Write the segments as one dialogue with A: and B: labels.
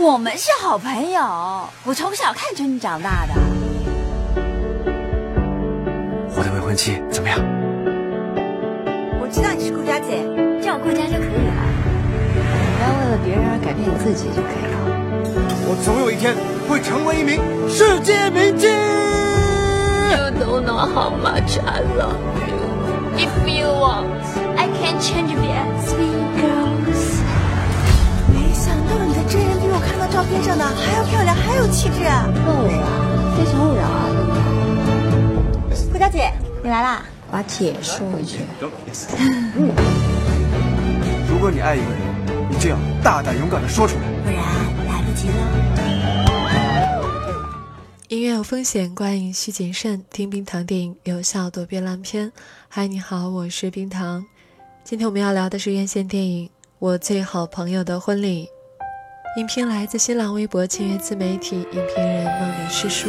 A: 我们是好朋友，我从小看着你长大的。
B: 我的未婚妻怎么样？
C: 我知道你是顾家姐，
A: 叫我顾家就可以了。不要为了别人而改变你自己就可以了。
B: 我总有一天会成为一名世界名妓。
D: You don't know how much I love you. If you want, I can change
C: 照片上的还要漂亮，还有气质。
A: 哦啊，非诚勿扰啊！
C: 顾小姐，你来啦！
A: 把姐收回去。
B: 如果你爱一个人，你就要大胆勇敢的说出来，
C: 不然来不及了。
E: 音乐有风险，观影需谨慎。听冰糖电影，有效躲避烂片。嗨，你好，我是冰糖。今天我们要聊的是院线电影《我最好朋友的婚礼》。影评来自新浪微博签约自媒体影评人梦里诗书。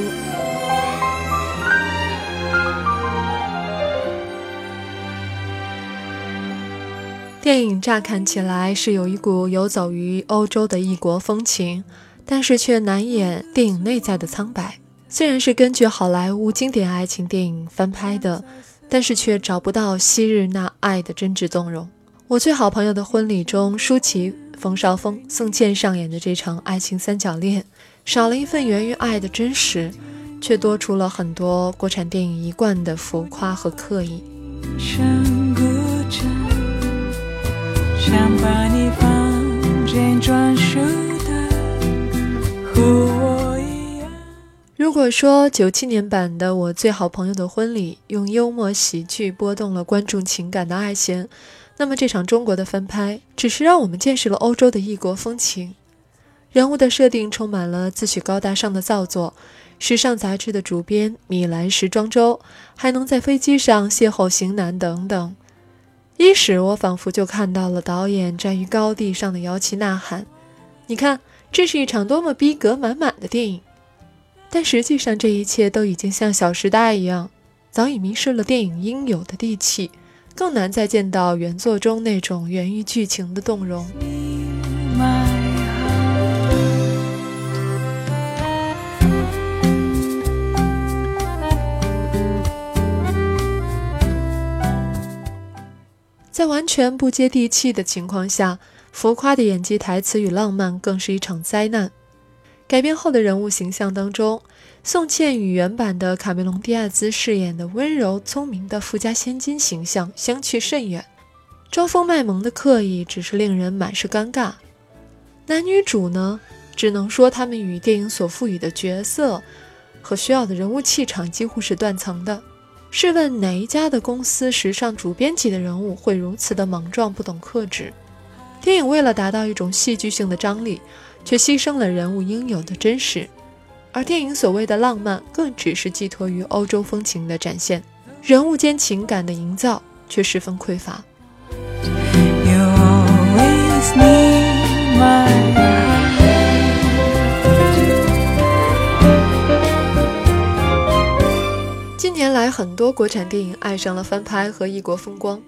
E: 电影乍看起来是有一股游走于欧洲的异国风情，但是却难掩电影内在的苍白。虽然是根据好莱坞经典爱情电影翻拍的，但是却找不到昔日那爱的真挚动容。我最好朋友的婚礼中，舒淇、冯绍峰、宋茜上演的这场爱情三角恋，少了一份源于爱的真实，却多出了很多国产电影一贯的浮夸和刻意。想把你放进专属的和我一样。如果说九七年版的《我最好朋友的婚礼》用幽默喜剧拨动了观众情感的爱弦，那么这场中国的翻拍只是让我们见识了欧洲的异国风情。人物的设定充满了自诩高大上的造作，时尚杂志的主编米兰时装周还能在飞机上邂逅型男等等。一时，我仿佛就看到了导演站于高地上的摇旗呐喊：“你看，这是一场多么逼格满满的电影！”但实际上，这一切都已经像《小时代》一样，早已迷失了电影应有的地气，更难再见到原作中那种源于剧情的动容。在完全不接地气的情况下，浮夸的演技、台词与浪漫更是一场灾难。改编后的人物形象当中，宋茜与原版的卡梅隆·迪亚兹饰演的温柔聪明的富家千金形象相去甚远，装疯卖萌的刻意只是令人满是尴尬。男女主呢，只能说他们与电影所赋予的角色和需要的人物气场几乎是断层的。试问哪一家的公司时尚主编级的人物会如此的莽撞不懂克制？电影为了达到一种戏剧性的张力，却牺牲了人物应有的真实。而电影所谓的浪漫，更只是寄托于欧洲风情的展现，人物间情感的营造却十分匮乏。近年来，很多国产电影爱上了翻拍和异国风光，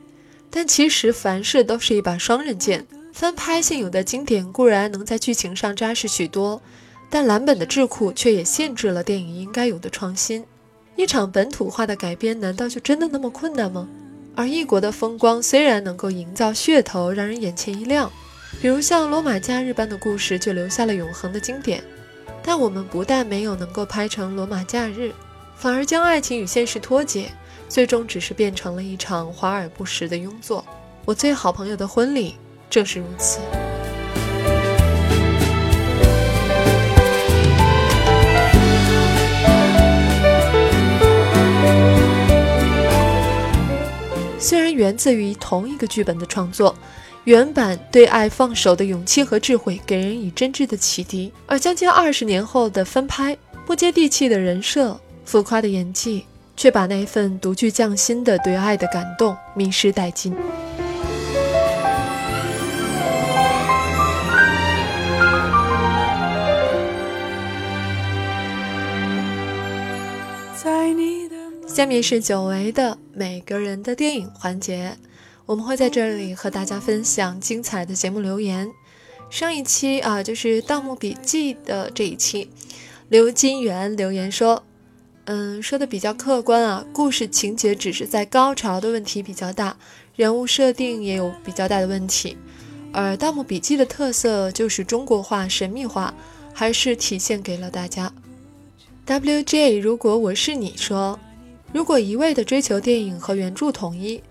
E: 但其实凡事都是一把双刃剑。翻拍现有的经典固然能在剧情上扎实许多，但蓝本的智库却也限制了电影应该有的创新。一场本土化的改编，难道就真的那么困难吗？而异国的风光虽然能够营造噱头，让人眼前一亮，比如像《罗马假日》般的故事，就留下了永恒的经典。但我们不但没有能够拍成《罗马假日》。反而将爱情与现实脱节，最终只是变成了一场华而不实的庸作。我最好朋友的婚礼正是如此。虽然源自于同一个剧本的创作，原版对爱放手的勇气和智慧给人以真挚的启迪，而将近二十年后的翻拍，不接地气的人设。浮夸的演技，却把那份独具匠心的对爱的感动迷失殆尽。下面是久违的每个人的电影环节，我们会在这里和大家分享精彩的节目留言。上一期啊，就是《盗墓笔记》的这一期，刘金元留言说：“嗯，说的比较客观啊，故事情节只是在高潮的问题比较大，人物设定也有比较大的问题。而《盗墓笔记》的特色就是中国化、神秘化，还是体现给了大家。” WJ，如果我是你说，如果一味的追求电影和原著统一，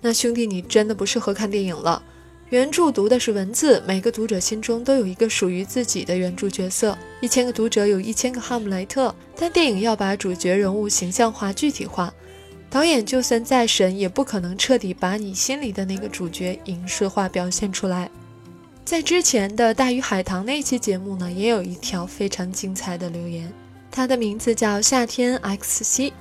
E: 那兄弟你真的不适合看电影了。原著读的是文字，每个读者心中都有一个属于自己的原著角色。一千个读者有一千个哈姆雷特，但电影要把主角人物形象化、具体化。导演就算再神，也不可能彻底把你心里的那个主角影视化表现出来。在之前的大鱼海棠那期节目呢，也有一条非常精彩的留言，它的名字叫夏天 X C。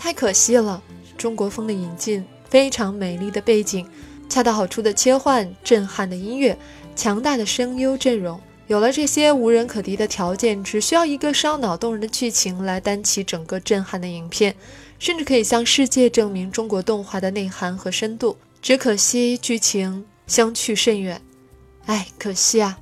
E: 太可惜了，中国风的引进，非常美丽的背景。恰到好处的切换，震撼的音乐，强大的声优阵容，有了这些无人可敌的条件，只需要一个烧脑动人的剧情来担起整个震撼的影片，甚至可以向世界证明中国动画的内涵和深度。只可惜剧情相去甚远，哎，可惜啊！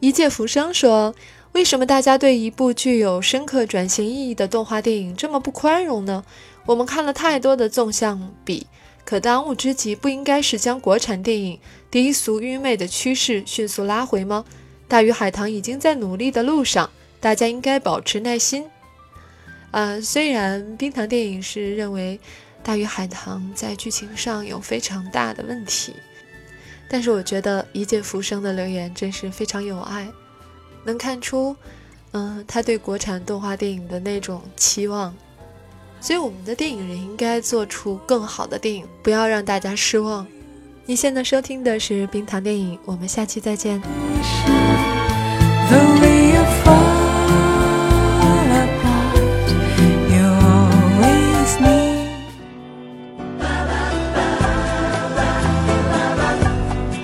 E: 一介浮生说：“为什么大家对一部具有深刻转型意义的动画电影这么不宽容呢？我们看了太多的纵向比。”可当务之急不应该是将国产电影低俗愚昧的趋势迅速拉回吗？大鱼海棠已经在努力的路上，大家应该保持耐心。呃，虽然冰糖电影是认为大鱼海棠在剧情上有非常大的问题，但是我觉得一介浮生的留言真是非常有爱，能看出，嗯，他对国产动画电影的那种期望。所以，我们的电影人应该做出更好的电影，不要让大家失望。你现在收听的是冰糖电影，我们下期再见。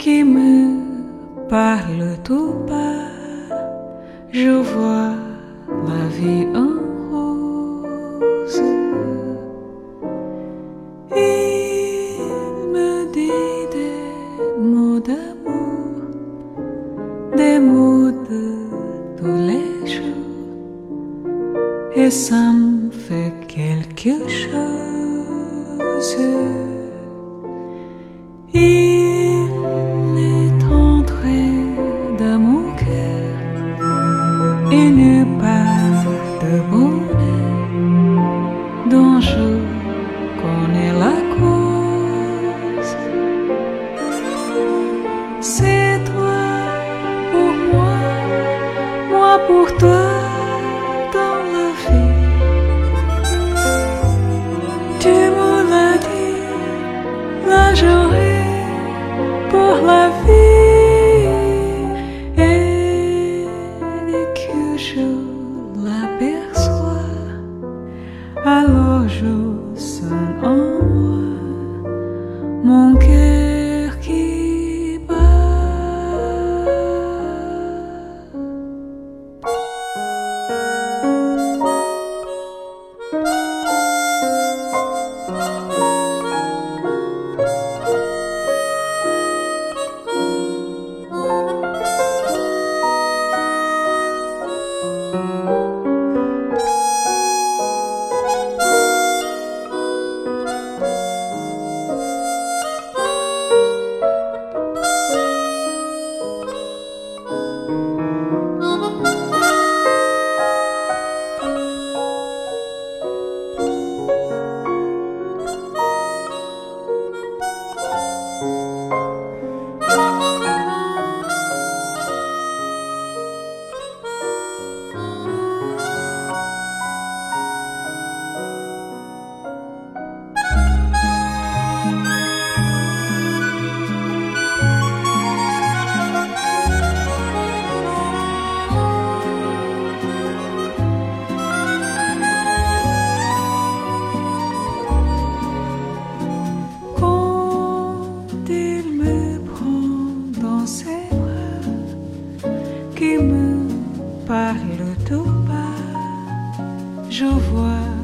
F: qui me parle tout bas, je vois la vie en rose. Il me dit des mots d'amour, des mots de tous les jours, et ça me fait quelque chose. C'est toi pour moi, moi pour toi. je vois.